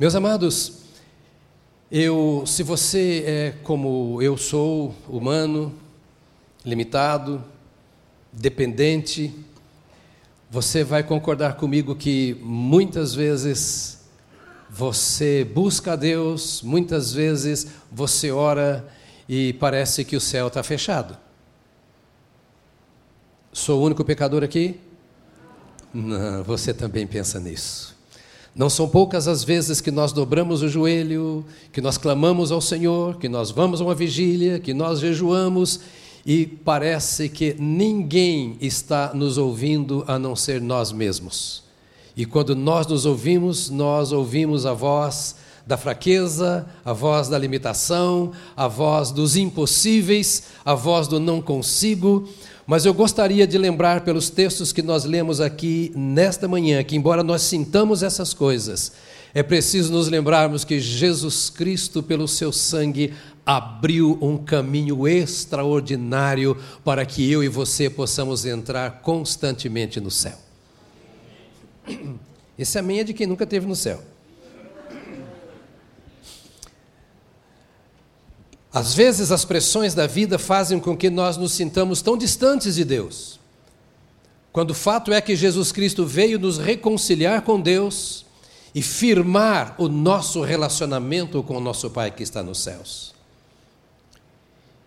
Meus amados, eu, se você é como eu sou, humano, limitado, dependente, você vai concordar comigo que muitas vezes você busca a Deus, muitas vezes você ora e parece que o céu está fechado. Sou o único pecador aqui? Não, você também pensa nisso. Não são poucas as vezes que nós dobramos o joelho, que nós clamamos ao Senhor, que nós vamos a uma vigília, que nós jejuamos e parece que ninguém está nos ouvindo a não ser nós mesmos. E quando nós nos ouvimos, nós ouvimos a voz da fraqueza, a voz da limitação, a voz dos impossíveis, a voz do não consigo. Mas eu gostaria de lembrar pelos textos que nós lemos aqui nesta manhã, que embora nós sintamos essas coisas, é preciso nos lembrarmos que Jesus Cristo, pelo seu sangue, abriu um caminho extraordinário para que eu e você possamos entrar constantemente no céu. Esse amém é de quem nunca esteve no céu. Às vezes as pressões da vida fazem com que nós nos sintamos tão distantes de Deus. Quando o fato é que Jesus Cristo veio nos reconciliar com Deus e firmar o nosso relacionamento com o nosso Pai que está nos céus.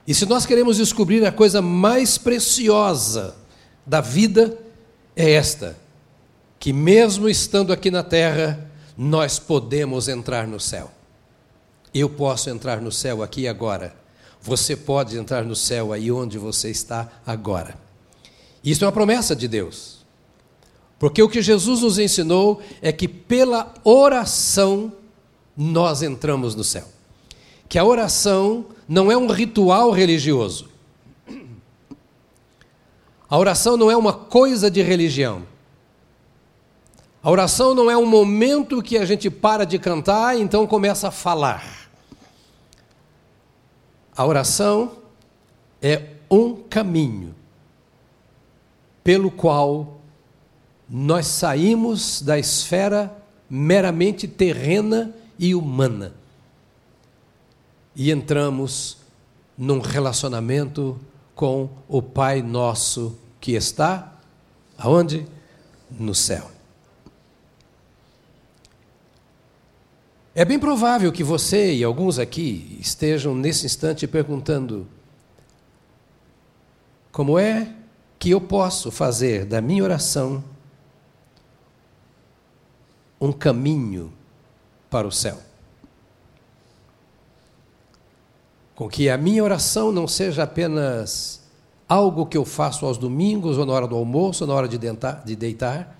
E se nós queremos descobrir a coisa mais preciosa da vida, é esta: que mesmo estando aqui na terra, nós podemos entrar no céu. Eu posso entrar no céu aqui agora. Você pode entrar no céu aí onde você está agora. Isso é uma promessa de Deus. Porque o que Jesus nos ensinou é que pela oração nós entramos no céu. Que a oração não é um ritual religioso. A oração não é uma coisa de religião. A oração não é um momento que a gente para de cantar e então começa a falar. A oração é um caminho pelo qual nós saímos da esfera meramente terrena e humana e entramos num relacionamento com o Pai nosso que está aonde? No céu. É bem provável que você e alguns aqui estejam nesse instante perguntando: como é que eu posso fazer da minha oração um caminho para o céu? com que a minha oração não seja apenas algo que eu faço aos domingos, ou na hora do almoço, ou na hora de, deitar,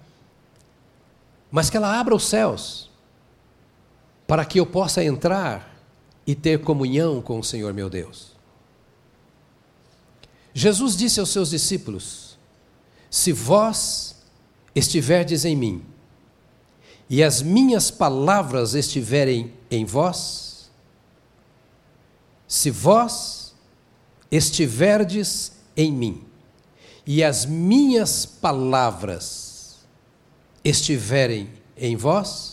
mas que ela abra os céus, para que eu possa entrar e ter comunhão com o Senhor meu Deus. Jesus disse aos seus discípulos: Se vós estiverdes em mim, e as minhas palavras estiverem em vós, se vós estiverdes em mim e as minhas palavras estiverem em vós,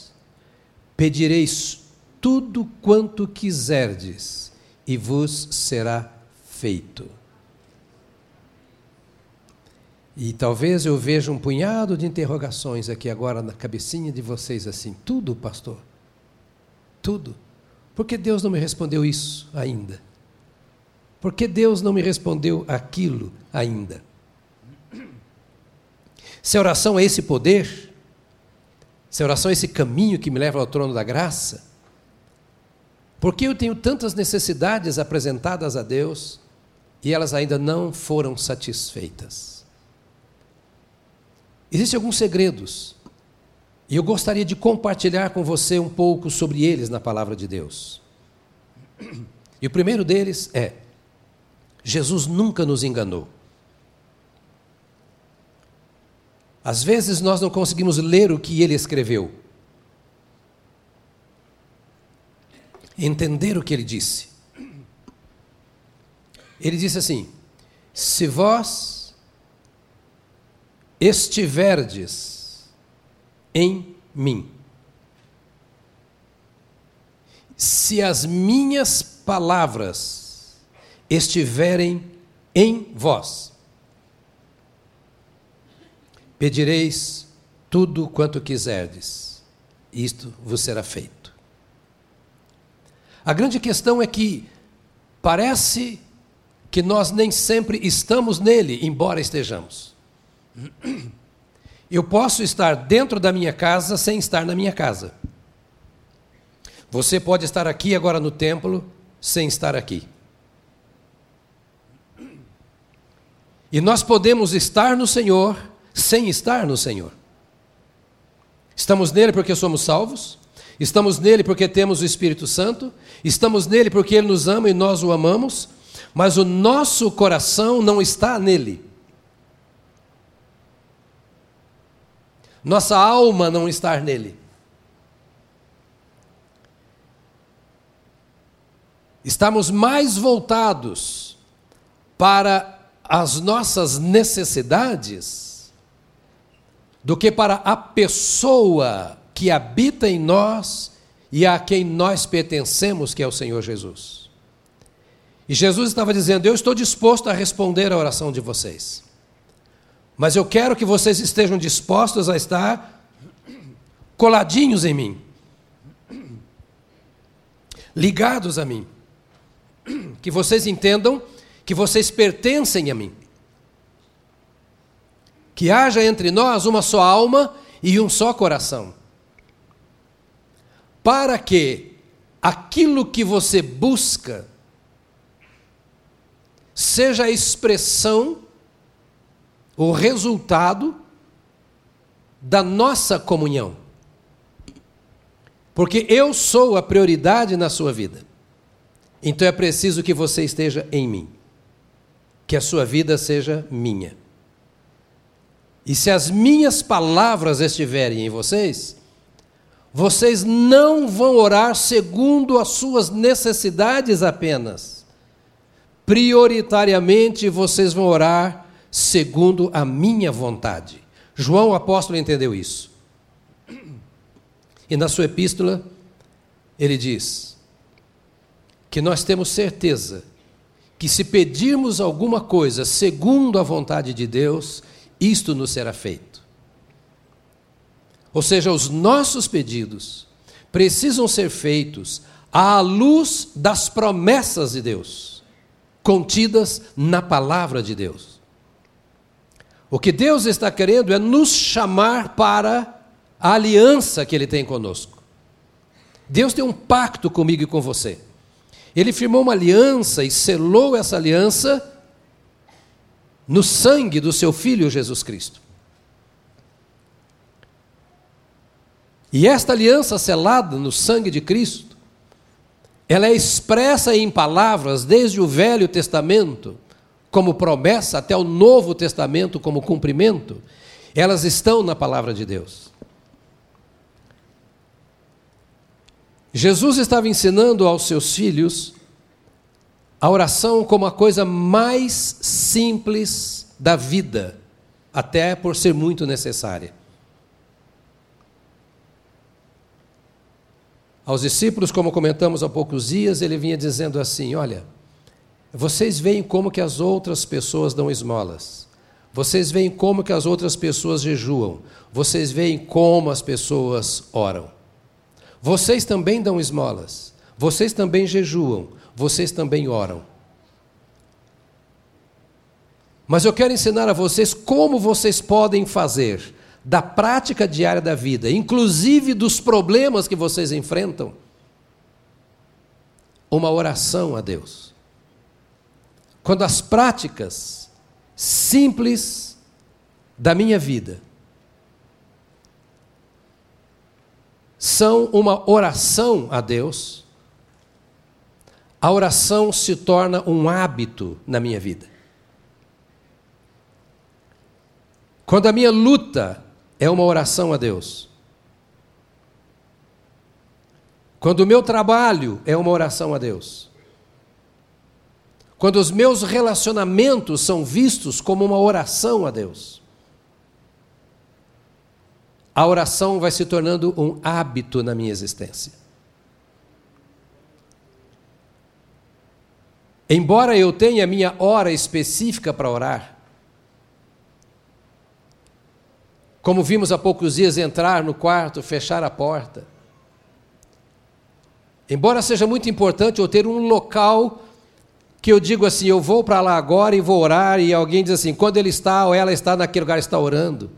pedireis tudo quanto quiserdes e vos será feito. E talvez eu veja um punhado de interrogações aqui agora na cabecinha de vocês assim: tudo, pastor? Tudo? Por que Deus não me respondeu isso ainda? Por que Deus não me respondeu aquilo ainda? Se a oração é esse poder, se a oração é esse caminho que me leva ao trono da graça, por que eu tenho tantas necessidades apresentadas a Deus e elas ainda não foram satisfeitas? Existem alguns segredos e eu gostaria de compartilhar com você um pouco sobre eles na palavra de Deus. E o primeiro deles é: Jesus nunca nos enganou. Às vezes nós não conseguimos ler o que ele escreveu, entender o que ele disse. Ele disse assim: Se vós estiverdes em mim. se as minhas palavras estiverem em vós, pedireis tudo quanto quiserdes, isto vos será feito. A grande questão é que parece que nós nem sempre estamos nele, embora estejamos. Eu posso estar dentro da minha casa sem estar na minha casa. Você pode estar aqui agora no templo sem estar aqui. E nós podemos estar no Senhor sem estar no Senhor. Estamos nele porque somos salvos, estamos nele porque temos o Espírito Santo, estamos nele porque ele nos ama e nós o amamos, mas o nosso coração não está nele. Nossa alma não está nele. Estamos mais voltados para as nossas necessidades do que para a pessoa que habita em nós e a quem nós pertencemos, que é o Senhor Jesus. E Jesus estava dizendo: Eu estou disposto a responder a oração de vocês, mas eu quero que vocês estejam dispostos a estar coladinhos em mim, ligados a mim, que vocês entendam que vocês pertencem a mim. Que haja entre nós uma só alma e um só coração. Para que aquilo que você busca seja a expressão, o resultado da nossa comunhão. Porque eu sou a prioridade na sua vida. Então é preciso que você esteja em mim que a sua vida seja minha. E se as minhas palavras estiverem em vocês, vocês não vão orar segundo as suas necessidades apenas. Prioritariamente vocês vão orar segundo a minha vontade. João o apóstolo entendeu isso. E na sua epístola, ele diz que nós temos certeza que se pedirmos alguma coisa segundo a vontade de Deus, isto nos será feito. Ou seja, os nossos pedidos precisam ser feitos à luz das promessas de Deus, contidas na palavra de Deus. O que Deus está querendo é nos chamar para a aliança que Ele tem conosco. Deus tem um pacto comigo e com você. Ele firmou uma aliança e selou essa aliança no sangue do seu filho Jesus Cristo. E esta aliança selada no sangue de Cristo, ela é expressa em palavras desde o Velho Testamento, como promessa, até o Novo Testamento, como cumprimento. Elas estão na palavra de Deus. Jesus estava ensinando aos seus filhos a oração como a coisa mais simples da vida, até por ser muito necessária. Aos discípulos, como comentamos há poucos dias, ele vinha dizendo assim: Olha, vocês veem como que as outras pessoas dão esmolas. Vocês veem como que as outras pessoas jejuam. Vocês veem como as pessoas oram. Vocês também dão esmolas, vocês também jejuam, vocês também oram. Mas eu quero ensinar a vocês como vocês podem fazer da prática diária da vida, inclusive dos problemas que vocês enfrentam, uma oração a Deus. Quando as práticas simples da minha vida são uma oração a Deus, a oração se torna um hábito na minha vida. Quando a minha luta é uma oração a Deus, quando o meu trabalho é uma oração a Deus, quando os meus relacionamentos são vistos como uma oração a Deus, a oração vai se tornando um hábito na minha existência. Embora eu tenha minha hora específica para orar, como vimos há poucos dias, entrar no quarto, fechar a porta. Embora seja muito importante eu ter um local que eu digo assim, eu vou para lá agora e vou orar, e alguém diz assim, quando ele está ou ela está naquele lugar, está orando.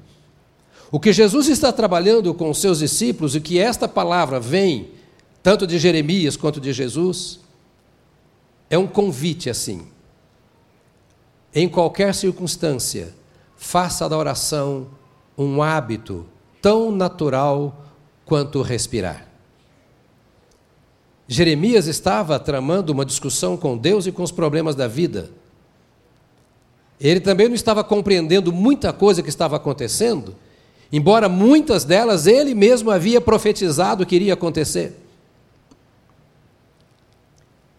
O que Jesus está trabalhando com os seus discípulos, e que esta palavra vem, tanto de Jeremias quanto de Jesus, é um convite assim. Em qualquer circunstância, faça da oração um hábito tão natural quanto respirar. Jeremias estava tramando uma discussão com Deus e com os problemas da vida. Ele também não estava compreendendo muita coisa que estava acontecendo, embora muitas delas ele mesmo havia profetizado que iria acontecer.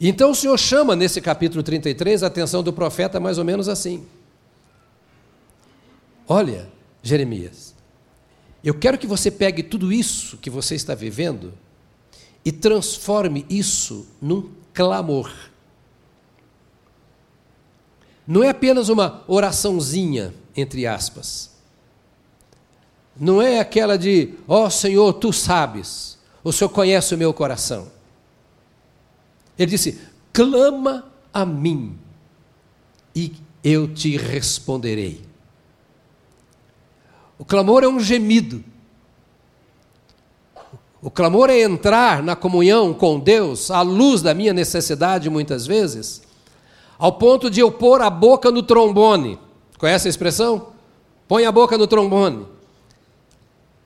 Então o Senhor chama nesse capítulo 33 a atenção do profeta mais ou menos assim: Olha, Jeremias, eu quero que você pegue tudo isso que você está vivendo e transforme isso num clamor. Não é apenas uma oraçãozinha, entre aspas. Não é aquela de, ó oh, Senhor, tu sabes, o Senhor conhece o meu coração. Ele disse: clama a mim e eu te responderei. O clamor é um gemido. O clamor é entrar na comunhão com Deus, à luz da minha necessidade, muitas vezes, ao ponto de eu pôr a boca no trombone. Conhece a expressão? Põe a boca no trombone.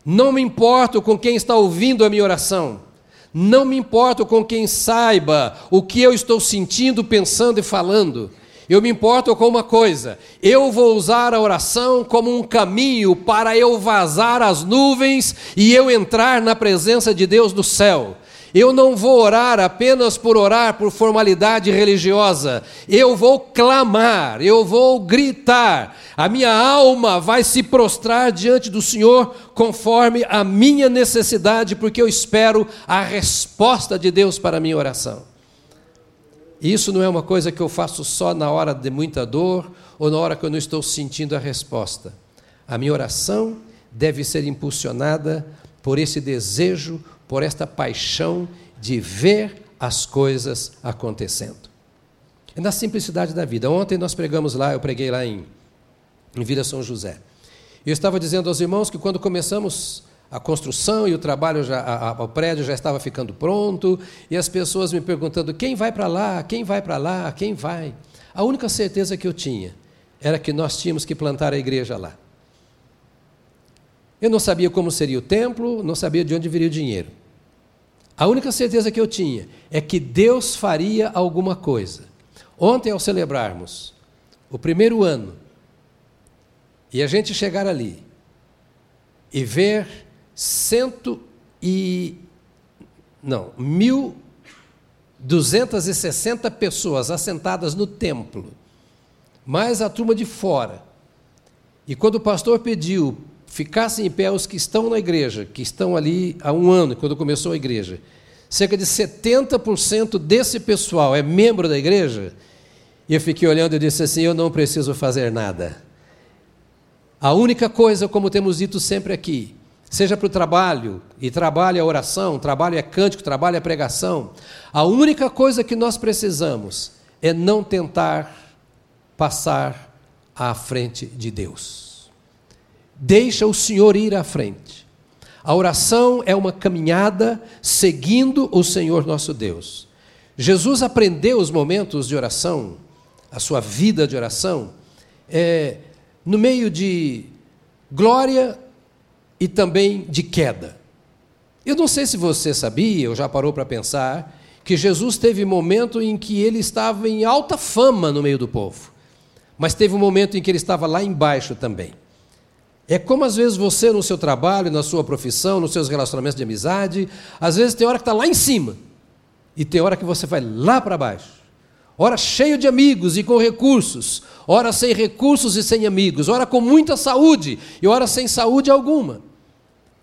Não me importo com quem está ouvindo a minha oração. Não me importo com quem saiba o que eu estou sentindo, pensando e falando. Eu me importo com uma coisa: eu vou usar a oração como um caminho para eu vazar as nuvens e eu entrar na presença de Deus do céu. Eu não vou orar apenas por orar por formalidade religiosa. Eu vou clamar, eu vou gritar. A minha alma vai se prostrar diante do Senhor conforme a minha necessidade, porque eu espero a resposta de Deus para a minha oração. Isso não é uma coisa que eu faço só na hora de muita dor ou na hora que eu não estou sentindo a resposta. A minha oração deve ser impulsionada por esse desejo, por esta paixão de ver as coisas acontecendo. É na simplicidade da vida. Ontem nós pregamos lá, eu preguei lá em, em Vila São José. Eu estava dizendo aos irmãos que quando começamos a construção e o trabalho, já, a, a, o prédio já estava ficando pronto, e as pessoas me perguntando: quem vai para lá? Quem vai para lá? Quem vai? A única certeza que eu tinha era que nós tínhamos que plantar a igreja lá. Eu não sabia como seria o templo, não sabia de onde viria o dinheiro. A única certeza que eu tinha é que Deus faria alguma coisa. Ontem, ao celebrarmos o primeiro ano, e a gente chegar ali e ver cento e não, mil duzentas e sessenta pessoas assentadas no templo, mais a turma de fora. E quando o pastor pediu ficassem em pé os que estão na igreja, que estão ali há um ano, quando começou a igreja, cerca de 70% desse pessoal é membro da igreja, e eu fiquei olhando e disse assim: eu não preciso fazer nada. A única coisa, como temos dito sempre aqui, seja para o trabalho, e trabalho é oração, trabalho é cântico, trabalho é pregação. A única coisa que nós precisamos é não tentar passar à frente de Deus. Deixa o Senhor ir à frente. A oração é uma caminhada seguindo o Senhor nosso Deus. Jesus aprendeu os momentos de oração, a sua vida de oração, é, no meio de glória e também de queda. Eu não sei se você sabia, ou já parou para pensar, que Jesus teve momento em que ele estava em alta fama no meio do povo, mas teve um momento em que ele estava lá embaixo também. É como às vezes você no seu trabalho, na sua profissão, nos seus relacionamentos de amizade, às vezes tem hora que está lá em cima e tem hora que você vai lá para baixo. Ora cheio de amigos e com recursos, ora sem recursos e sem amigos, ora com muita saúde e ora sem saúde alguma.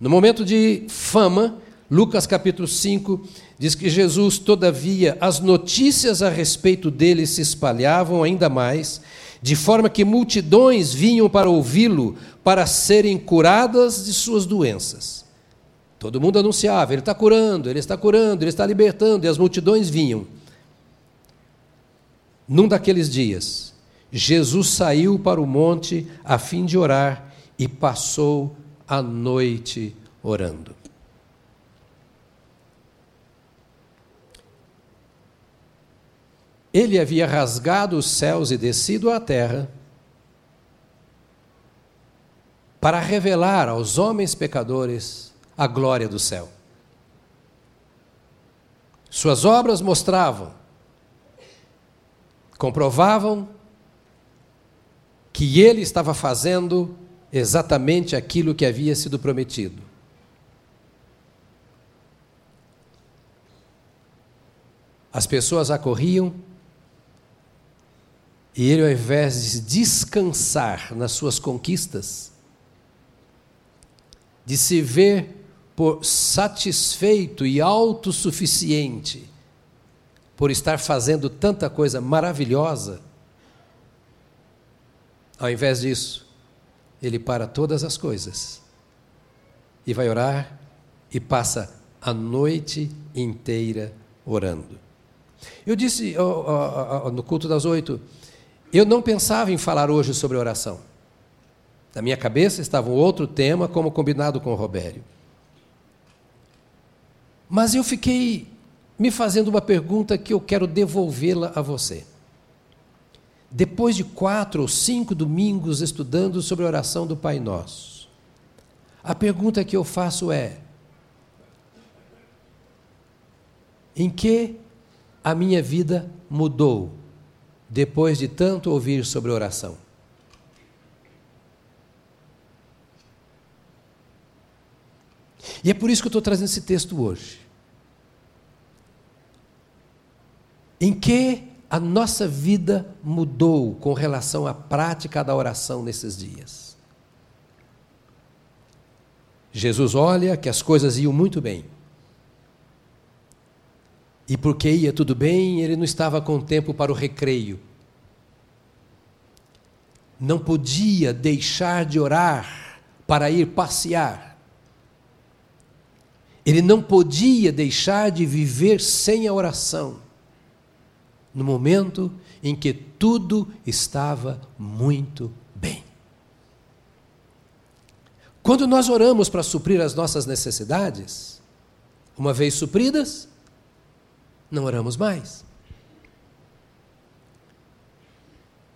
No momento de fama, Lucas capítulo 5 diz que Jesus, todavia, as notícias a respeito dele se espalhavam ainda mais, de forma que multidões vinham para ouvi-lo para serem curadas de suas doenças. Todo mundo anunciava: ele está curando, ele está curando, ele está libertando, e as multidões vinham. Num daqueles dias, Jesus saiu para o monte a fim de orar e passou a noite orando. Ele havia rasgado os céus e descido à terra para revelar aos homens pecadores a glória do céu. Suas obras mostravam, comprovavam que ele estava fazendo exatamente aquilo que havia sido prometido. As pessoas acorriam e ele, ao invés de descansar nas suas conquistas, de se ver por satisfeito e autossuficiente por estar fazendo tanta coisa maravilhosa, ao invés disso, ele para todas as coisas e vai orar e passa a noite inteira orando. Eu disse no culto das oito eu não pensava em falar hoje sobre oração. Na minha cabeça estava um outro tema, como combinado com o Robério. Mas eu fiquei me fazendo uma pergunta que eu quero devolvê-la a você. Depois de quatro ou cinco domingos estudando sobre a oração do Pai Nosso, a pergunta que eu faço é: em que a minha vida mudou depois de tanto ouvir sobre oração? E é por isso que eu estou trazendo esse texto hoje. Em que a nossa vida mudou com relação à prática da oração nesses dias? Jesus olha que as coisas iam muito bem. E porque ia tudo bem, ele não estava com tempo para o recreio. Não podia deixar de orar para ir passear. Ele não podia deixar de viver sem a oração, no momento em que tudo estava muito bem. Quando nós oramos para suprir as nossas necessidades, uma vez supridas, não oramos mais.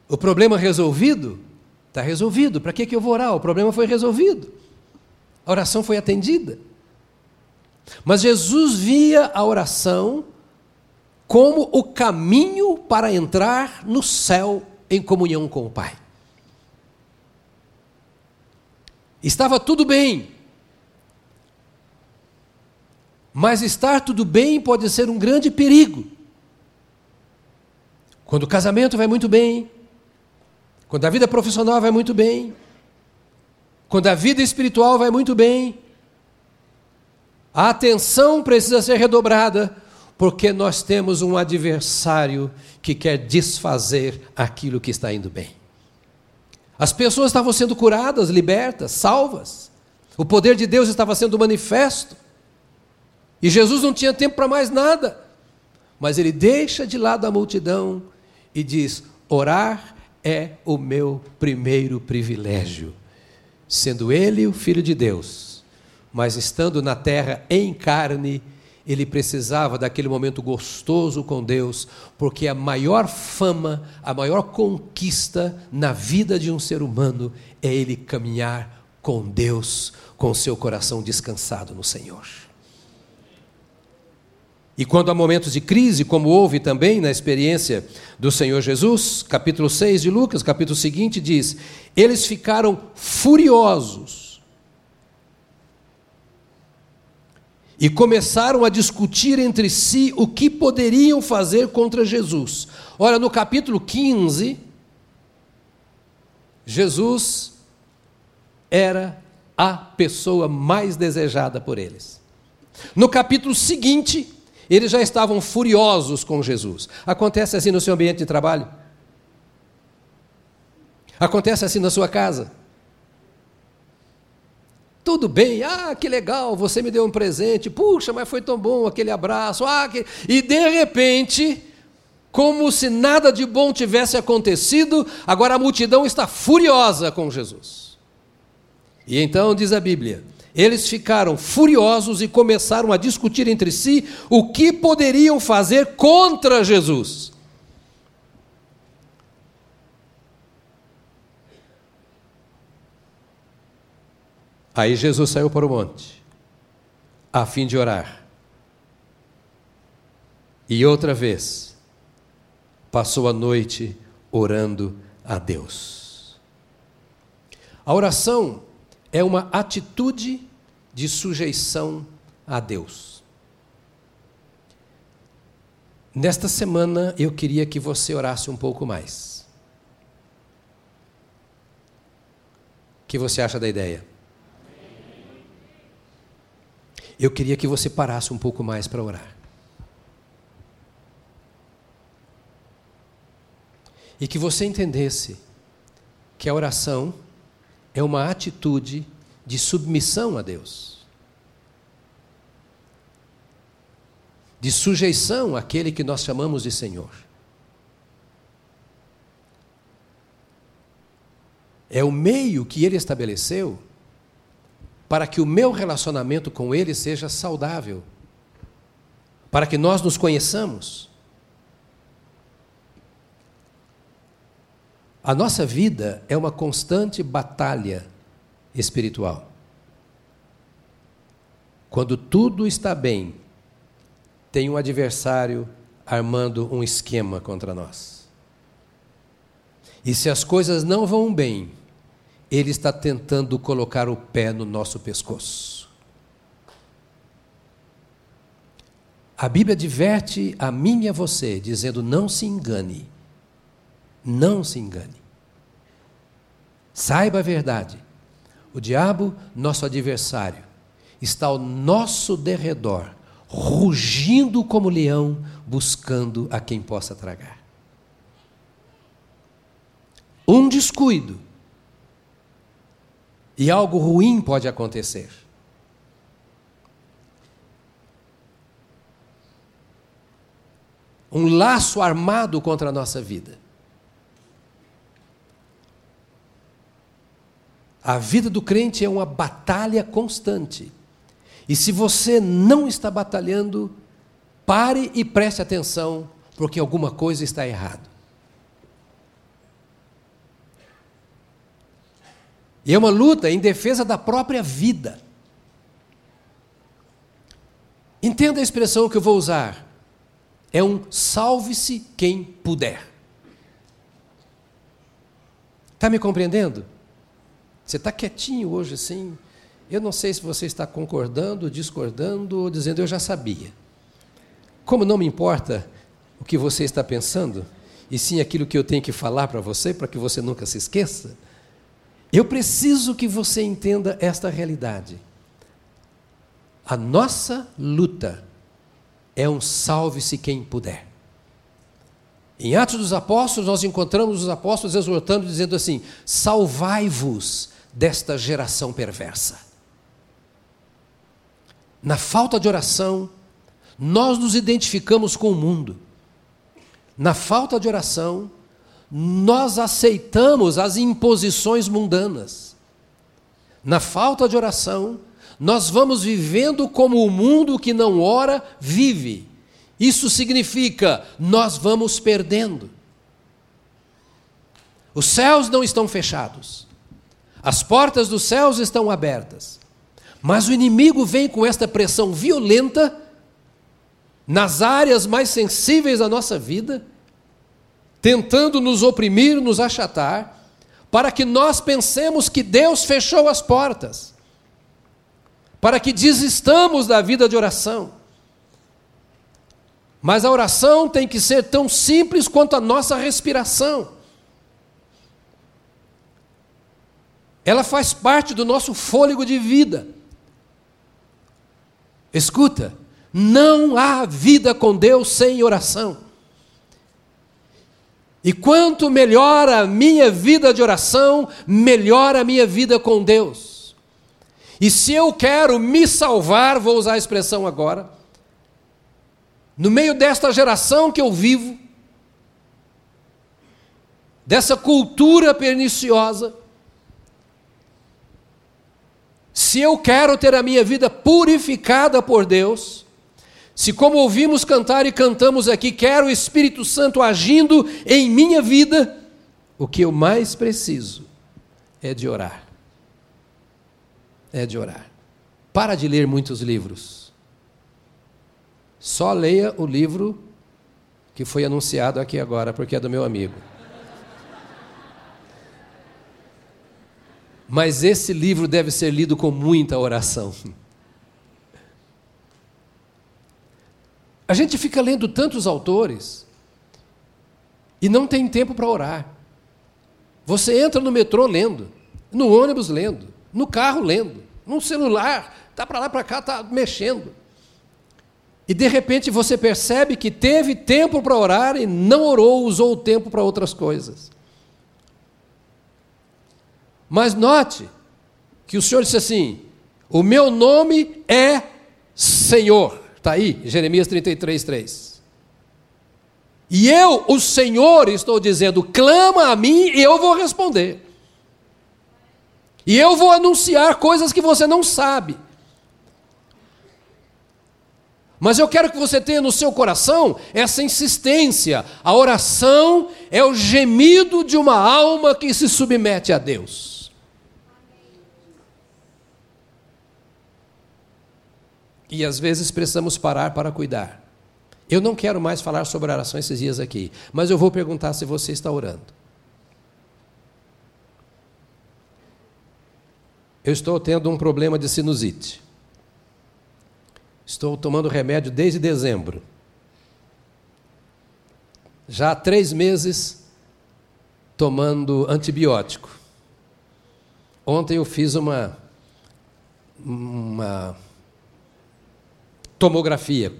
O problema resolvido? Está resolvido. Para que, que eu vou orar? O problema foi resolvido. A oração foi atendida. Mas Jesus via a oração como o caminho para entrar no céu em comunhão com o Pai. Estava tudo bem, mas estar tudo bem pode ser um grande perigo. Quando o casamento vai muito bem, quando a vida profissional vai muito bem, quando a vida espiritual vai muito bem, a atenção precisa ser redobrada, porque nós temos um adversário que quer desfazer aquilo que está indo bem. As pessoas estavam sendo curadas, libertas, salvas. O poder de Deus estava sendo manifesto. E Jesus não tinha tempo para mais nada. Mas ele deixa de lado a multidão e diz: orar é o meu primeiro privilégio. Sendo ele o Filho de Deus, mas estando na terra em carne, ele precisava daquele momento gostoso com Deus, porque a maior fama, a maior conquista na vida de um ser humano é ele caminhar com Deus, com seu coração descansado no Senhor. E quando há momentos de crise, como houve também na experiência do Senhor Jesus, capítulo 6 de Lucas, capítulo seguinte, diz: Eles ficaram furiosos e começaram a discutir entre si o que poderiam fazer contra Jesus. Ora, no capítulo 15, Jesus era a pessoa mais desejada por eles. No capítulo seguinte, eles já estavam furiosos com Jesus. Acontece assim no seu ambiente de trabalho? Acontece assim na sua casa? Tudo bem, ah, que legal, você me deu um presente, puxa, mas foi tão bom aquele abraço, ah, que... e de repente, como se nada de bom tivesse acontecido, agora a multidão está furiosa com Jesus. E então diz a Bíblia: eles ficaram furiosos e começaram a discutir entre si o que poderiam fazer contra Jesus. Aí Jesus saiu para o monte, a fim de orar. E outra vez, passou a noite orando a Deus. A oração é uma atitude de sujeição a Deus. Nesta semana eu queria que você orasse um pouco mais. O que você acha da ideia? Eu queria que você parasse um pouco mais para orar. E que você entendesse que a oração é uma atitude de submissão a Deus, de sujeição àquele que nós chamamos de Senhor. É o meio que ele estabeleceu para que o meu relacionamento com Ele seja saudável, para que nós nos conheçamos. A nossa vida é uma constante batalha espiritual. Quando tudo está bem, tem um adversário armando um esquema contra nós. E se as coisas não vão bem, ele está tentando colocar o pé no nosso pescoço. A Bíblia adverte a mim e a você, dizendo: não se engane. Não se engane. Saiba a verdade. O diabo, nosso adversário, está ao nosso derredor, rugindo como leão, buscando a quem possa tragar. Um descuido e algo ruim pode acontecer. Um laço armado contra a nossa vida. A vida do crente é uma batalha constante. E se você não está batalhando, pare e preste atenção, porque alguma coisa está errada. E é uma luta em defesa da própria vida. Entenda a expressão que eu vou usar. É um salve-se quem puder. Está me compreendendo? Você está quietinho hoje assim. Eu não sei se você está concordando, discordando ou dizendo eu já sabia. Como não me importa o que você está pensando, e sim aquilo que eu tenho que falar para você, para que você nunca se esqueça, eu preciso que você entenda esta realidade. A nossa luta é um salve-se quem puder. Em Atos dos Apóstolos, nós encontramos os apóstolos exortando, dizendo assim: salvai-vos desta geração perversa. Na falta de oração, nós nos identificamos com o mundo. Na falta de oração, nós aceitamos as imposições mundanas. Na falta de oração, nós vamos vivendo como o mundo que não ora vive. Isso significa, nós vamos perdendo. Os céus não estão fechados, as portas dos céus estão abertas, mas o inimigo vem com esta pressão violenta nas áreas mais sensíveis da nossa vida tentando nos oprimir, nos achatar, para que nós pensemos que Deus fechou as portas, para que desistamos da vida de oração. Mas a oração tem que ser tão simples quanto a nossa respiração. Ela faz parte do nosso fôlego de vida. Escuta, Não há vida com Deus sem oração. E quanto melhor a minha vida de oração, melhor a minha vida com Deus. E se eu quero me salvar, vou usar a expressão agora, no meio desta geração que eu vivo, dessa cultura perniciosa, se eu quero ter a minha vida purificada por Deus, se, como ouvimos cantar e cantamos aqui, quero o Espírito Santo agindo em minha vida, o que eu mais preciso é de orar. É de orar. Para de ler muitos livros. Só leia o livro que foi anunciado aqui agora, porque é do meu amigo. Mas esse livro deve ser lido com muita oração. A gente fica lendo tantos autores e não tem tempo para orar. Você entra no metrô lendo, no ônibus lendo, no carro lendo, no celular, tá para lá para cá, tá mexendo. E de repente você percebe que teve tempo para orar e não orou, usou o tempo para outras coisas. Mas note que o Senhor disse assim: O meu nome é Senhor. Está aí, Jeremias 33, 3. E eu, o Senhor, estou dizendo: clama a mim e eu vou responder. E eu vou anunciar coisas que você não sabe. Mas eu quero que você tenha no seu coração essa insistência. A oração é o gemido de uma alma que se submete a Deus. E às vezes precisamos parar para cuidar. Eu não quero mais falar sobre oração esses dias aqui, mas eu vou perguntar se você está orando. Eu estou tendo um problema de sinusite. Estou tomando remédio desde dezembro. Já há três meses tomando antibiótico. Ontem eu fiz uma, uma tomografia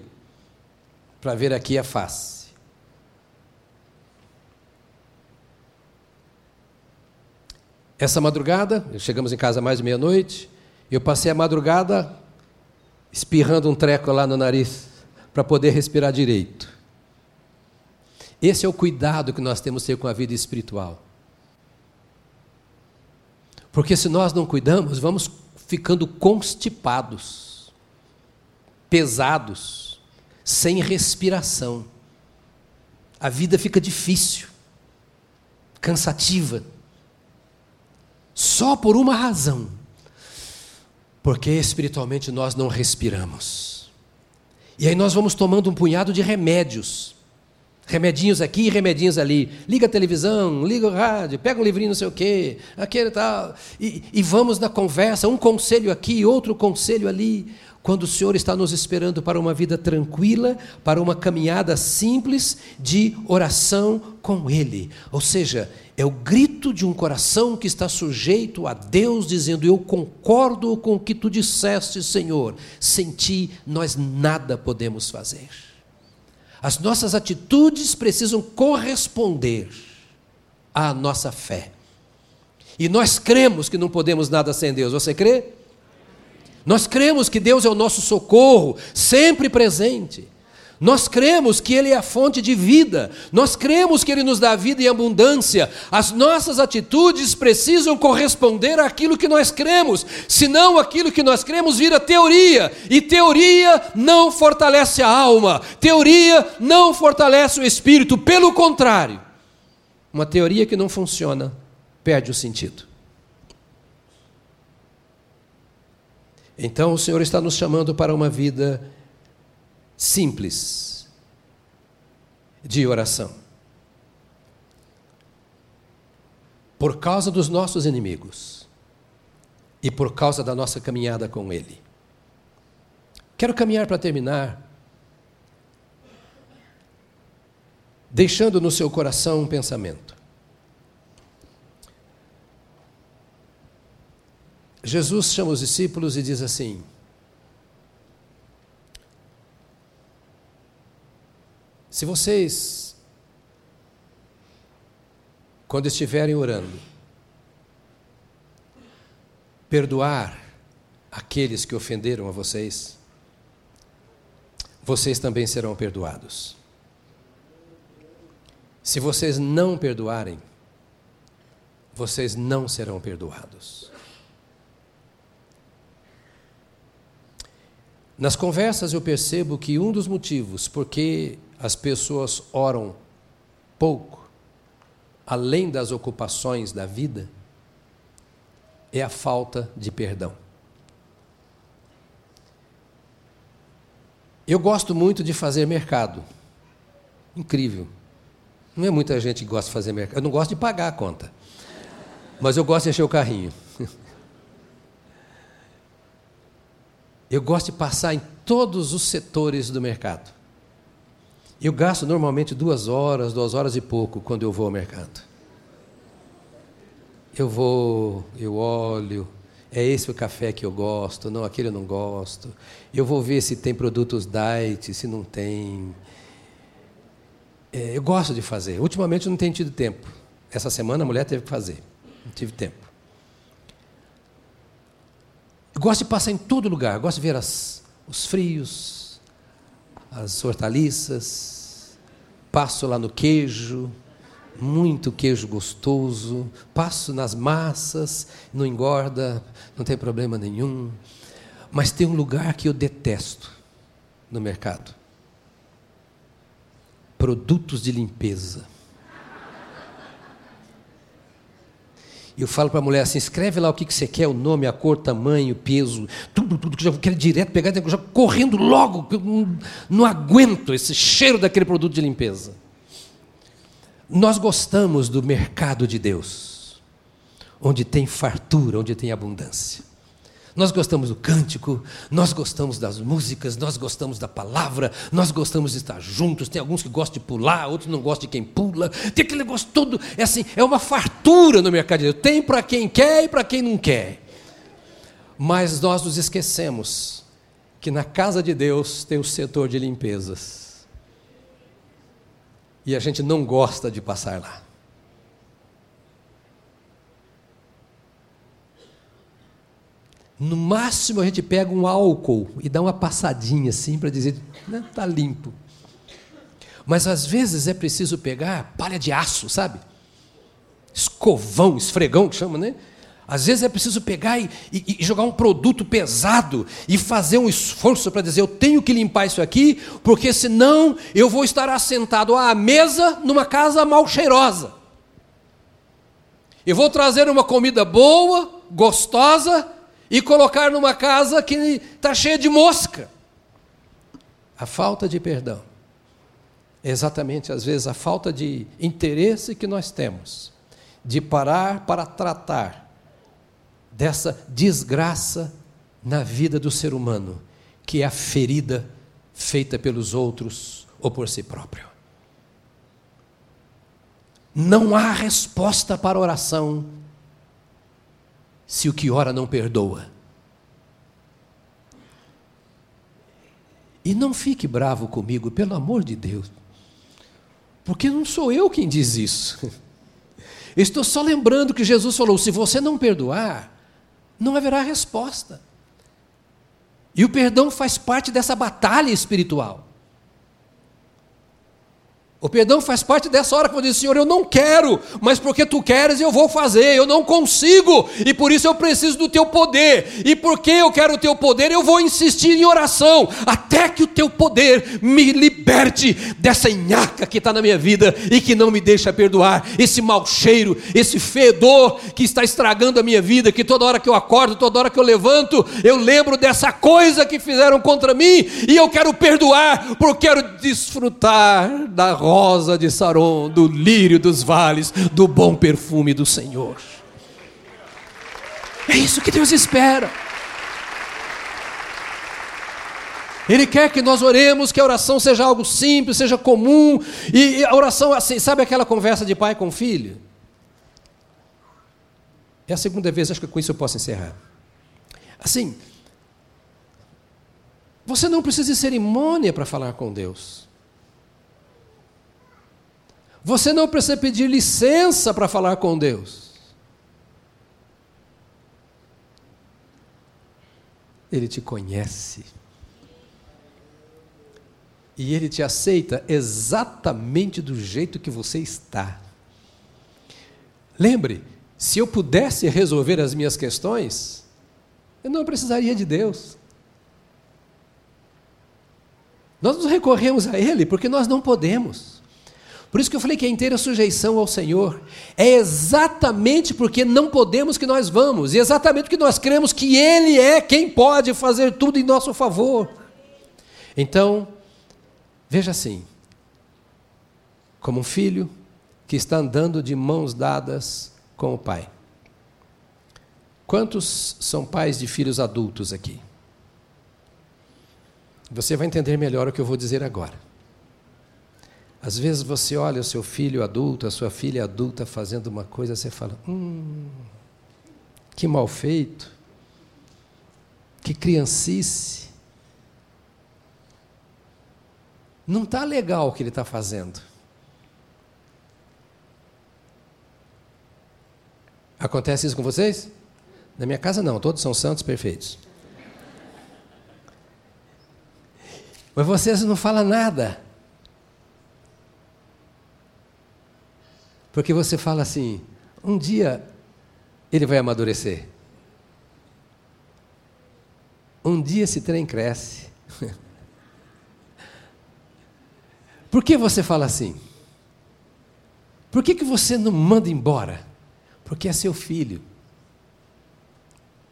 para ver aqui a face. Essa madrugada, chegamos em casa mais de meia-noite, eu passei a madrugada espirrando um treco lá no nariz para poder respirar direito. Esse é o cuidado que nós temos que ter com a vida espiritual. Porque se nós não cuidamos, vamos ficando constipados pesados, sem respiração. A vida fica difícil, cansativa. Só por uma razão. Porque espiritualmente nós não respiramos. E aí nós vamos tomando um punhado de remédios. Remedinhos aqui, remedinhos ali. Liga a televisão, liga o rádio, pega um livrinho não sei o quê, aquele tal. E, e vamos na conversa, um conselho aqui, outro conselho ali quando o Senhor está nos esperando para uma vida tranquila, para uma caminhada simples de oração com Ele. Ou seja, é o grito de um coração que está sujeito a Deus, dizendo: Eu concordo com o que tu disseste, Senhor, sem ti nós nada podemos fazer. As nossas atitudes precisam corresponder à nossa fé. E nós cremos que não podemos nada sem Deus. Você crê? Nós cremos que Deus é o nosso socorro, sempre presente. Nós cremos que Ele é a fonte de vida, nós cremos que Ele nos dá vida e abundância. As nossas atitudes precisam corresponder àquilo que nós cremos, senão aquilo que nós cremos vira teoria, e teoria não fortalece a alma, teoria não fortalece o espírito, pelo contrário, uma teoria que não funciona perde o sentido. Então o Senhor está nos chamando para uma vida simples de oração. Por causa dos nossos inimigos e por causa da nossa caminhada com Ele. Quero caminhar para terminar, deixando no seu coração um pensamento. Jesus chama os discípulos e diz assim: Se vocês, quando estiverem orando, perdoar aqueles que ofenderam a vocês, vocês também serão perdoados. Se vocês não perdoarem, vocês não serão perdoados. Nas conversas eu percebo que um dos motivos por que as pessoas oram pouco, além das ocupações da vida, é a falta de perdão. Eu gosto muito de fazer mercado. Incrível. Não é muita gente que gosta de fazer mercado. Eu não gosto de pagar a conta. Mas eu gosto de encher o carrinho. Eu gosto de passar em todos os setores do mercado. Eu gasto normalmente duas horas, duas horas e pouco quando eu vou ao mercado. Eu vou, eu olho, é esse o café que eu gosto, não, aquele eu não gosto. Eu vou ver se tem produtos diet, se não tem. É, eu gosto de fazer. Ultimamente eu não tenho tido tempo. Essa semana a mulher teve que fazer. Não tive tempo. Gosto de passar em todo lugar. Gosto de ver as, os frios, as hortaliças. Passo lá no queijo muito queijo gostoso, passo nas massas, não engorda, não tem problema nenhum. Mas tem um lugar que eu detesto no mercado: produtos de limpeza. Eu falo para a mulher assim: escreve lá o que, que você quer, o nome, a cor, tamanho, peso, tudo, tudo, que eu já quero direto pegar, já correndo logo, eu não, não aguento esse cheiro daquele produto de limpeza. Nós gostamos do mercado de Deus, onde tem fartura, onde tem abundância. Nós gostamos do cântico, nós gostamos das músicas, nós gostamos da palavra, nós gostamos de estar juntos. Tem alguns que gostam de pular, outros não gostam de quem pula. Tem aquele negócio todo, é assim, é uma fartura no mercado de Deus. Tem para quem quer e para quem não quer. Mas nós nos esquecemos que na casa de Deus tem o setor de limpezas e a gente não gosta de passar lá. No máximo a gente pega um álcool e dá uma passadinha assim para dizer, né, limpo. Mas às vezes é preciso pegar palha de aço, sabe? Escovão, esfregão que chama, né? Às vezes é preciso pegar e, e, e, jogar um produto pesado e fazer um esforço para dizer: eu tenho que limpar isso aqui, porque senão eu vou estar assentado à mesa numa casa mal cheirosa. Eu vou trazer uma comida boa, gostosa e colocar numa casa que está cheia de mosca. A falta de perdão é exatamente, às vezes, a falta de interesse que nós temos de parar para tratar dessa desgraça na vida do ser humano, que é a ferida feita pelos outros ou por si próprio. Não há resposta para oração se o que ora não perdoa. E não fique bravo comigo, pelo amor de Deus, porque não sou eu quem diz isso. Estou só lembrando que Jesus falou: se você não perdoar, não haverá resposta. E o perdão faz parte dessa batalha espiritual. O perdão faz parte dessa hora que eu diz, Senhor, eu não quero, mas porque tu queres eu vou fazer, eu não consigo, e por isso eu preciso do teu poder, e porque eu quero o teu poder, eu vou insistir em oração, até que o teu poder me liberte dessa nhaca que está na minha vida e que não me deixa perdoar, esse mau cheiro, esse fedor que está estragando a minha vida, que toda hora que eu acordo, toda hora que eu levanto, eu lembro dessa coisa que fizeram contra mim, e eu quero perdoar, porque quero desfrutar da rosa de Saron, do lírio dos vales, do bom perfume do Senhor. É isso que Deus espera. Ele quer que nós oremos, que a oração seja algo simples, seja comum. E a oração, assim, sabe aquela conversa de pai com filho? É a segunda vez, acho que com isso eu posso encerrar. Assim, você não precisa de cerimônia para falar com Deus. Você não precisa pedir licença para falar com Deus. Ele te conhece. E ele te aceita exatamente do jeito que você está. Lembre, se eu pudesse resolver as minhas questões, eu não precisaria de Deus. Nós nos recorremos a Ele porque nós não podemos. Por isso que eu falei que a inteira sujeição ao Senhor é exatamente porque não podemos que nós vamos, e exatamente porque nós cremos que Ele é quem pode fazer tudo em nosso favor. Então, veja assim: como um filho que está andando de mãos dadas com o pai. Quantos são pais de filhos adultos aqui? Você vai entender melhor o que eu vou dizer agora. Às vezes você olha o seu filho adulto, a sua filha adulta fazendo uma coisa, você fala: hum, que mal feito, que criancice. Não está legal o que ele está fazendo. Acontece isso com vocês? Na minha casa não, todos são santos perfeitos. Mas vocês não falam nada. Porque você fala assim: um dia ele vai amadurecer. Um dia esse trem cresce. Por que você fala assim? Por que, que você não manda embora? Porque é seu filho.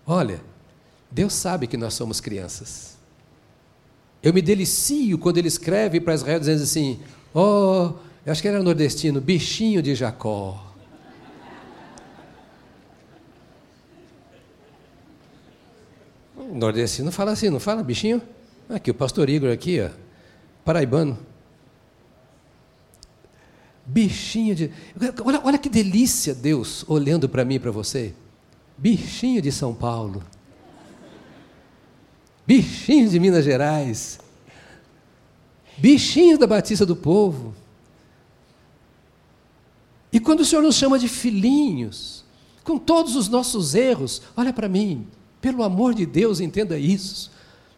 Olha, Deus sabe que nós somos crianças. Eu me delicio quando ele escreve para Israel dizendo assim: Oh, eu acho que era nordestino, bichinho de Jacó. Nordestino fala assim, não fala, bichinho? Aqui, o pastor Igor aqui, ó, paraibano. Bichinho de. Olha, olha que delícia Deus olhando para mim e para você. Bichinho de São Paulo. Bichinho de Minas Gerais. Bichinho da Batista do Povo. E quando o Senhor nos chama de filhinhos, com todos os nossos erros, olha para mim, pelo amor de Deus, entenda isso.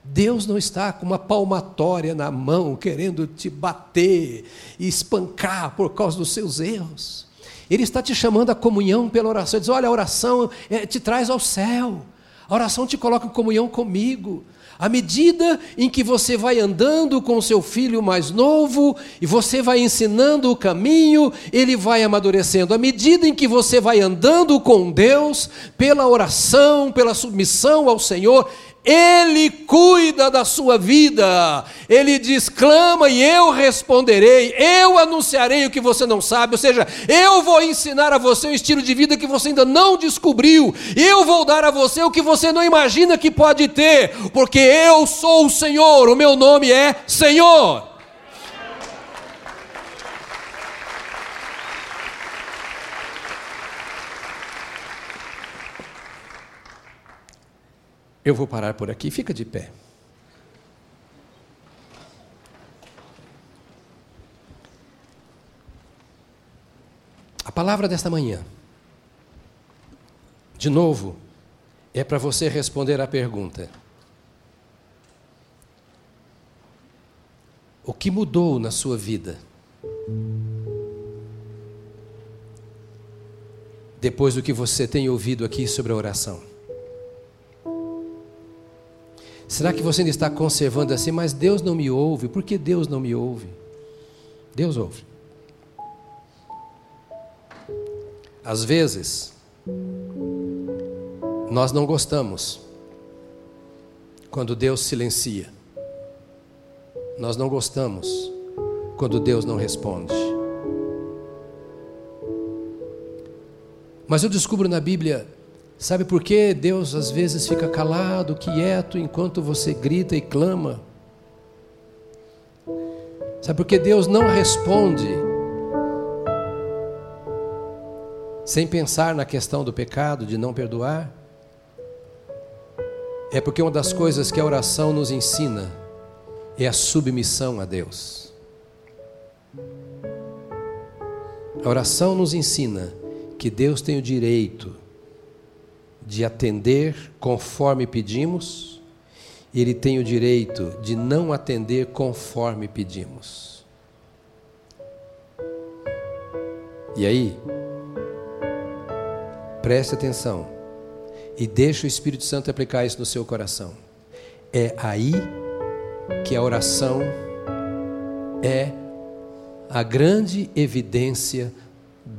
Deus não está com uma palmatória na mão querendo te bater e espancar por causa dos seus erros. Ele está te chamando à comunhão pela oração. Ele diz: Olha, a oração é, te traz ao céu, a oração te coloca em comunhão comigo. À medida em que você vai andando com seu filho mais novo e você vai ensinando o caminho, ele vai amadurecendo. À medida em que você vai andando com Deus, pela oração, pela submissão ao Senhor, ele cuida da sua vida. Ele diz: clama e eu responderei. Eu anunciarei o que você não sabe. Ou seja, eu vou ensinar a você um estilo de vida que você ainda não descobriu. Eu vou dar a você o que você não imagina que pode ter. Porque eu sou o Senhor. O meu nome é Senhor. Eu vou parar por aqui, fica de pé. A palavra desta manhã, de novo, é para você responder à pergunta: O que mudou na sua vida? Depois do que você tem ouvido aqui sobre a oração. Será que você ainda está conservando assim, mas Deus não me ouve? Por que Deus não me ouve? Deus ouve. Às vezes, nós não gostamos quando Deus silencia. Nós não gostamos quando Deus não responde. Mas eu descubro na Bíblia Sabe por que Deus às vezes fica calado, quieto, enquanto você grita e clama? Sabe por que Deus não responde sem pensar na questão do pecado, de não perdoar? É porque uma das coisas que a oração nos ensina é a submissão a Deus. A oração nos ensina que Deus tem o direito de atender conforme pedimos, Ele tem o direito de não atender conforme pedimos. E aí, preste atenção e deixe o Espírito Santo aplicar isso no seu coração. É aí que a oração é a grande evidência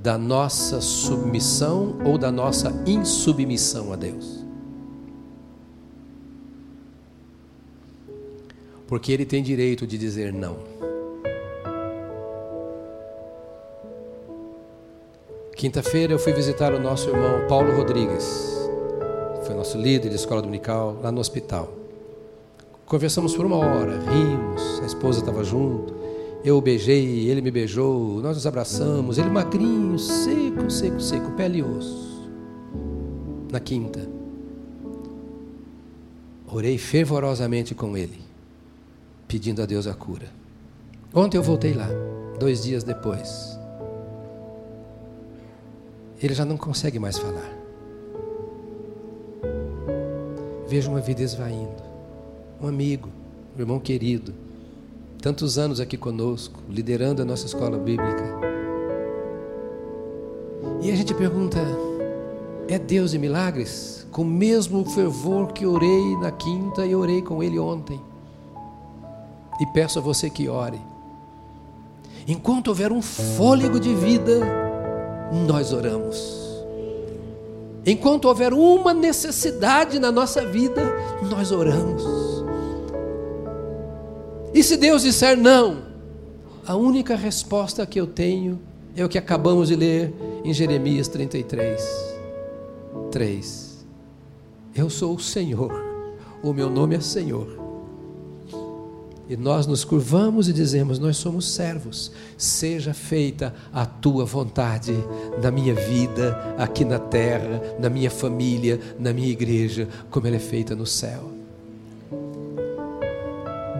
da nossa submissão ou da nossa insubmissão a Deus. Porque Ele tem direito de dizer não. Quinta-feira eu fui visitar o nosso irmão Paulo Rodrigues, foi nosso líder de escola dominical, lá no hospital. Conversamos por uma hora, rimos, a esposa estava junto. Eu o beijei, ele me beijou, nós nos abraçamos. Ele magrinho, seco, seco, seco, pele e osso. Na quinta. Orei fervorosamente com ele, pedindo a Deus a cura. Ontem eu voltei lá, dois dias depois. Ele já não consegue mais falar. Vejo uma vida esvaindo. Um amigo, um irmão querido, tantos anos aqui conosco, liderando a nossa escola bíblica. E a gente pergunta: é Deus de milagres? Com o mesmo fervor que orei na quinta e orei com ele ontem. E peço a você que ore. Enquanto houver um fôlego de vida, nós oramos. Enquanto houver uma necessidade na nossa vida, nós oramos. E se Deus disser não, a única resposta que eu tenho é o que acabamos de ler em Jeremias 33, 3. Eu sou o Senhor, o meu nome é Senhor. E nós nos curvamos e dizemos: Nós somos servos, seja feita a tua vontade na minha vida, aqui na terra, na minha família, na minha igreja, como ela é feita no céu.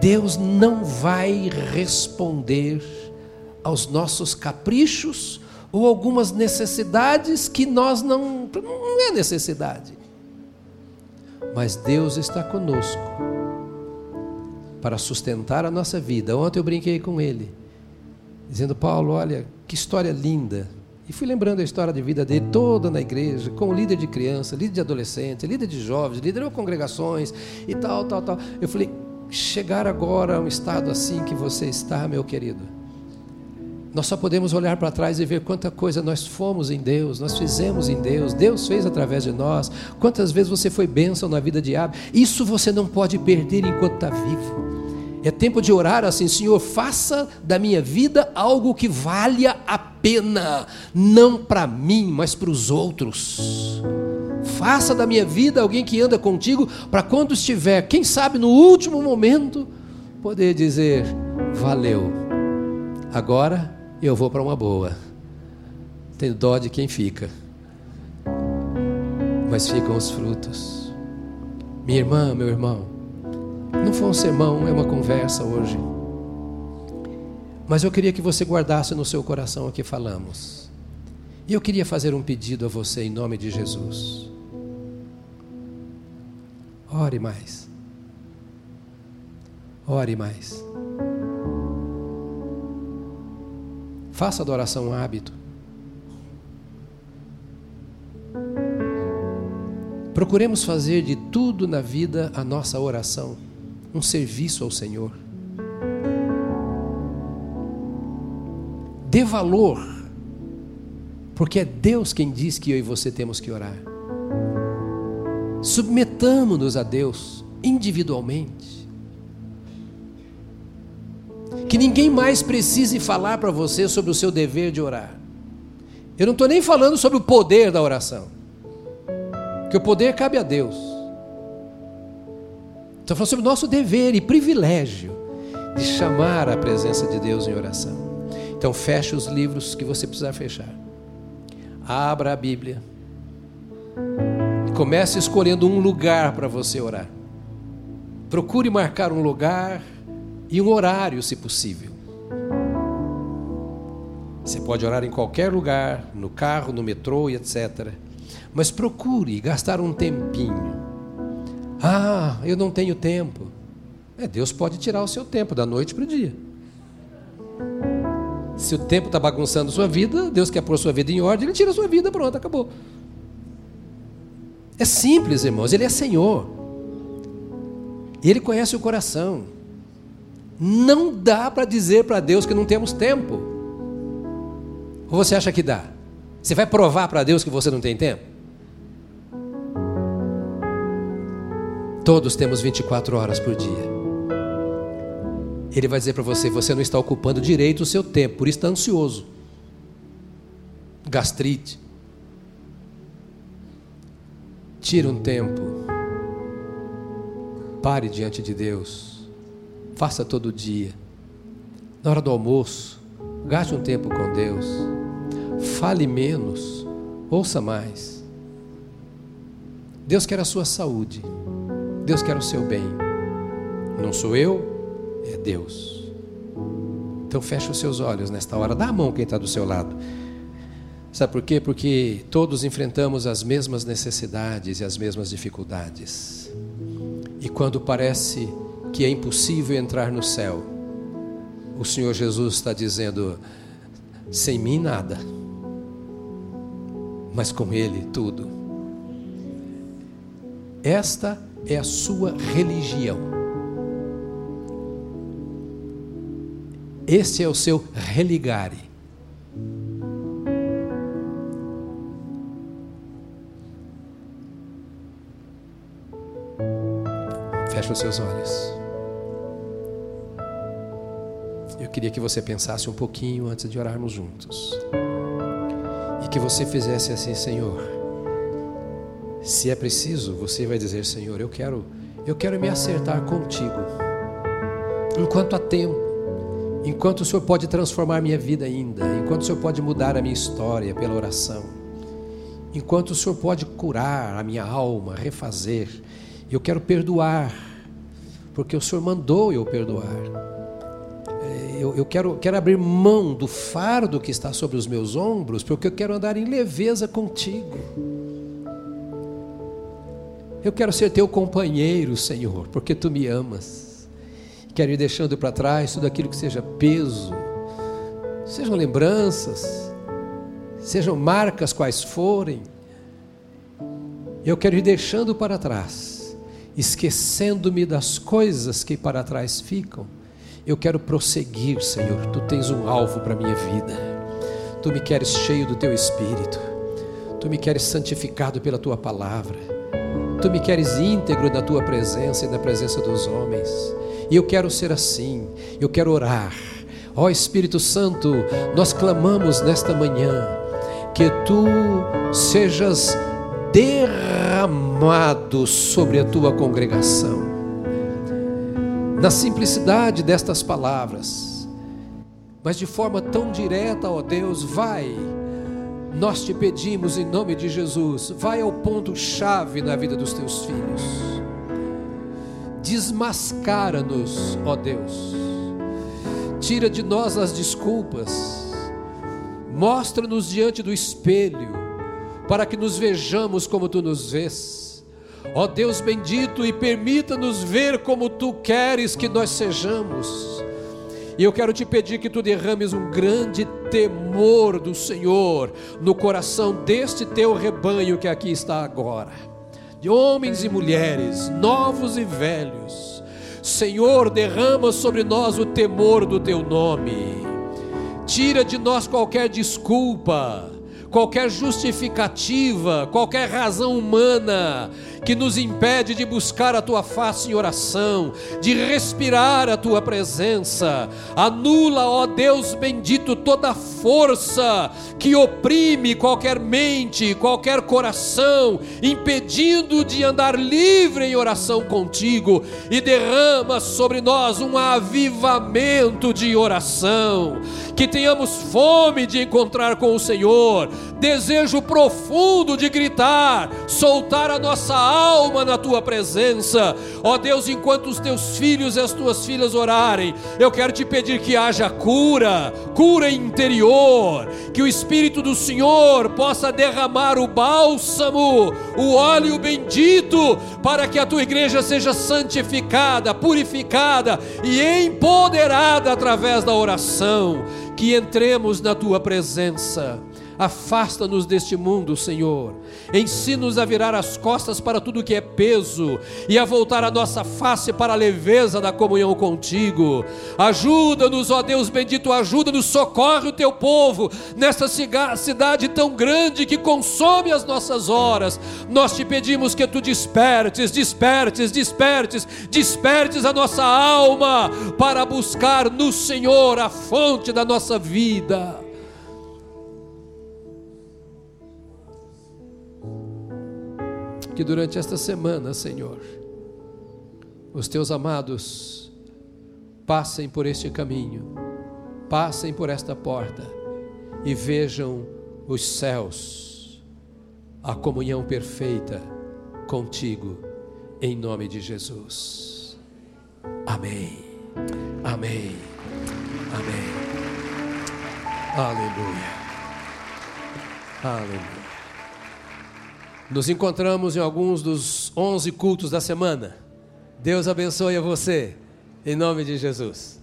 Deus não vai responder aos nossos caprichos ou algumas necessidades que nós não. Não é necessidade. Mas Deus está conosco para sustentar a nossa vida. Ontem eu brinquei com ele, dizendo: Paulo, olha, que história linda. E fui lembrando a história de vida dele toda na igreja, como líder de criança, líder de adolescente, líder de jovens, líder de congregações e tal, tal, tal. Eu falei, chegar agora a um estado assim que você está, meu querido. Nós só podemos olhar para trás e ver quanta coisa nós fomos em Deus, nós fizemos em Deus, Deus fez através de nós. Quantas vezes você foi bênção na vida diária. Isso você não pode perder enquanto está vivo. É tempo de orar assim, Senhor, faça da minha vida algo que valha a pena, não para mim, mas para os outros. Faça da minha vida alguém que anda contigo, para quando estiver, quem sabe no último momento, poder dizer: valeu, agora eu vou para uma boa. Tenho dó de quem fica, mas ficam os frutos. Minha irmã, meu irmão, não foi um sermão, é uma conversa hoje. Mas eu queria que você guardasse no seu coração o que falamos. E eu queria fazer um pedido a você em nome de Jesus. Ore mais. Ore mais. Faça a adoração um hábito. Procuremos fazer de tudo na vida a nossa oração, um serviço ao Senhor. Dê valor, porque é Deus quem diz que eu e você temos que orar. Submetamos-nos a Deus individualmente. Que ninguém mais precise falar para você sobre o seu dever de orar. Eu não estou nem falando sobre o poder da oração, que o poder cabe a Deus. Estou falando sobre o nosso dever e privilégio de chamar a presença de Deus em oração. Então, feche os livros que você precisar fechar. Abra a Bíblia. Comece escolhendo um lugar para você orar. Procure marcar um lugar e um horário, se possível. Você pode orar em qualquer lugar, no carro, no metrô e etc. Mas procure gastar um tempinho. Ah, eu não tenho tempo. É, Deus pode tirar o seu tempo da noite para o dia. Se o tempo está bagunçando sua vida, Deus quer pôr sua vida em ordem, Ele tira a sua vida, pronto, acabou. É simples, irmãos, Ele é Senhor. Ele conhece o coração. Não dá para dizer para Deus que não temos tempo. Ou você acha que dá? Você vai provar para Deus que você não tem tempo? Todos temos 24 horas por dia. Ele vai dizer para você: você não está ocupando direito o seu tempo, por isso está ansioso. Gastrite. Tira um tempo. Pare diante de Deus. Faça todo dia. Na hora do almoço, gaste um tempo com Deus. Fale menos, ouça mais. Deus quer a sua saúde. Deus quer o seu bem. Não sou eu, é Deus. Então feche os seus olhos nesta hora, dá a mão quem está do seu lado. Sabe por quê? Porque todos enfrentamos as mesmas necessidades e as mesmas dificuldades. E quando parece que é impossível entrar no céu, o Senhor Jesus está dizendo: sem mim nada, mas com Ele tudo. Esta é a sua religião. Este é o seu religare. Feche os seus olhos. Eu queria que você pensasse um pouquinho antes de orarmos juntos. E que você fizesse assim, Senhor. Se é preciso, você vai dizer, Senhor, eu quero, eu quero me acertar contigo. Enquanto há tempo Enquanto o Senhor pode transformar minha vida ainda, enquanto o Senhor pode mudar a minha história pela oração, enquanto o Senhor pode curar a minha alma, refazer, eu quero perdoar, porque o Senhor mandou eu perdoar. É, eu, eu quero, quero abrir mão do fardo que está sobre os meus ombros, porque eu quero andar em leveza contigo. Eu quero ser teu companheiro, Senhor, porque tu me amas. Quero ir deixando para trás tudo aquilo que seja peso, sejam lembranças, sejam marcas quais forem. Eu quero ir deixando para trás, esquecendo-me das coisas que para trás ficam. Eu quero prosseguir, Senhor. Tu tens um alvo para a minha vida. Tu me queres cheio do teu espírito. Tu me queres santificado pela tua palavra. Tu me queres íntegro na tua presença e na presença dos homens. E eu quero ser assim, eu quero orar. Ó Espírito Santo, nós clamamos nesta manhã que tu sejas derramado sobre a tua congregação. Na simplicidade destas palavras, mas de forma tão direta, ó Deus, vai. Nós te pedimos em nome de Jesus, vai ao ponto chave na vida dos teus filhos Desmascara-nos, ó Deus. Tira de nós as desculpas. Mostra-nos diante do espelho, para que nos vejamos como tu nos vês. Ó Deus bendito, e permita-nos ver como tu queres que nós sejamos. E eu quero te pedir que tu derrames um grande temor do Senhor no coração deste teu rebanho que aqui está agora de homens e mulheres, novos e velhos. Senhor, derrama sobre nós o temor do teu nome. Tira de nós qualquer desculpa, qualquer justificativa, qualquer razão humana que nos impede de buscar a tua face em oração, de respirar a tua presença. Anula, ó Deus bendito, toda força que oprime qualquer mente, qualquer coração, impedindo de andar livre em oração contigo e derrama sobre nós um avivamento de oração. Que tenhamos fome de encontrar com o Senhor desejo profundo de gritar, soltar a nossa alma na tua presença. Ó Deus, enquanto os teus filhos e as tuas filhas orarem, eu quero te pedir que haja cura, cura interior, que o Espírito do Senhor possa derramar o bálsamo, o óleo bendito, para que a tua igreja seja santificada, purificada e empoderada através da oração. Que entremos na tua presença Afasta-nos deste mundo, Senhor. Ensina-nos a virar as costas para tudo que é peso e a voltar a nossa face para a leveza da comunhão contigo. Ajuda-nos, ó Deus bendito, ajuda-nos, socorre o teu povo nesta cidade tão grande que consome as nossas horas. Nós te pedimos que tu despertes, despertes, despertes, despertes a nossa alma para buscar no Senhor a fonte da nossa vida. Que durante esta semana, Senhor, os teus amados passem por este caminho, passem por esta porta e vejam os céus, a comunhão perfeita contigo, em nome de Jesus. Amém. Amém. Amém. Aleluia. Aleluia. Nos encontramos em alguns dos 11 cultos da semana. Deus abençoe a você, em nome de Jesus.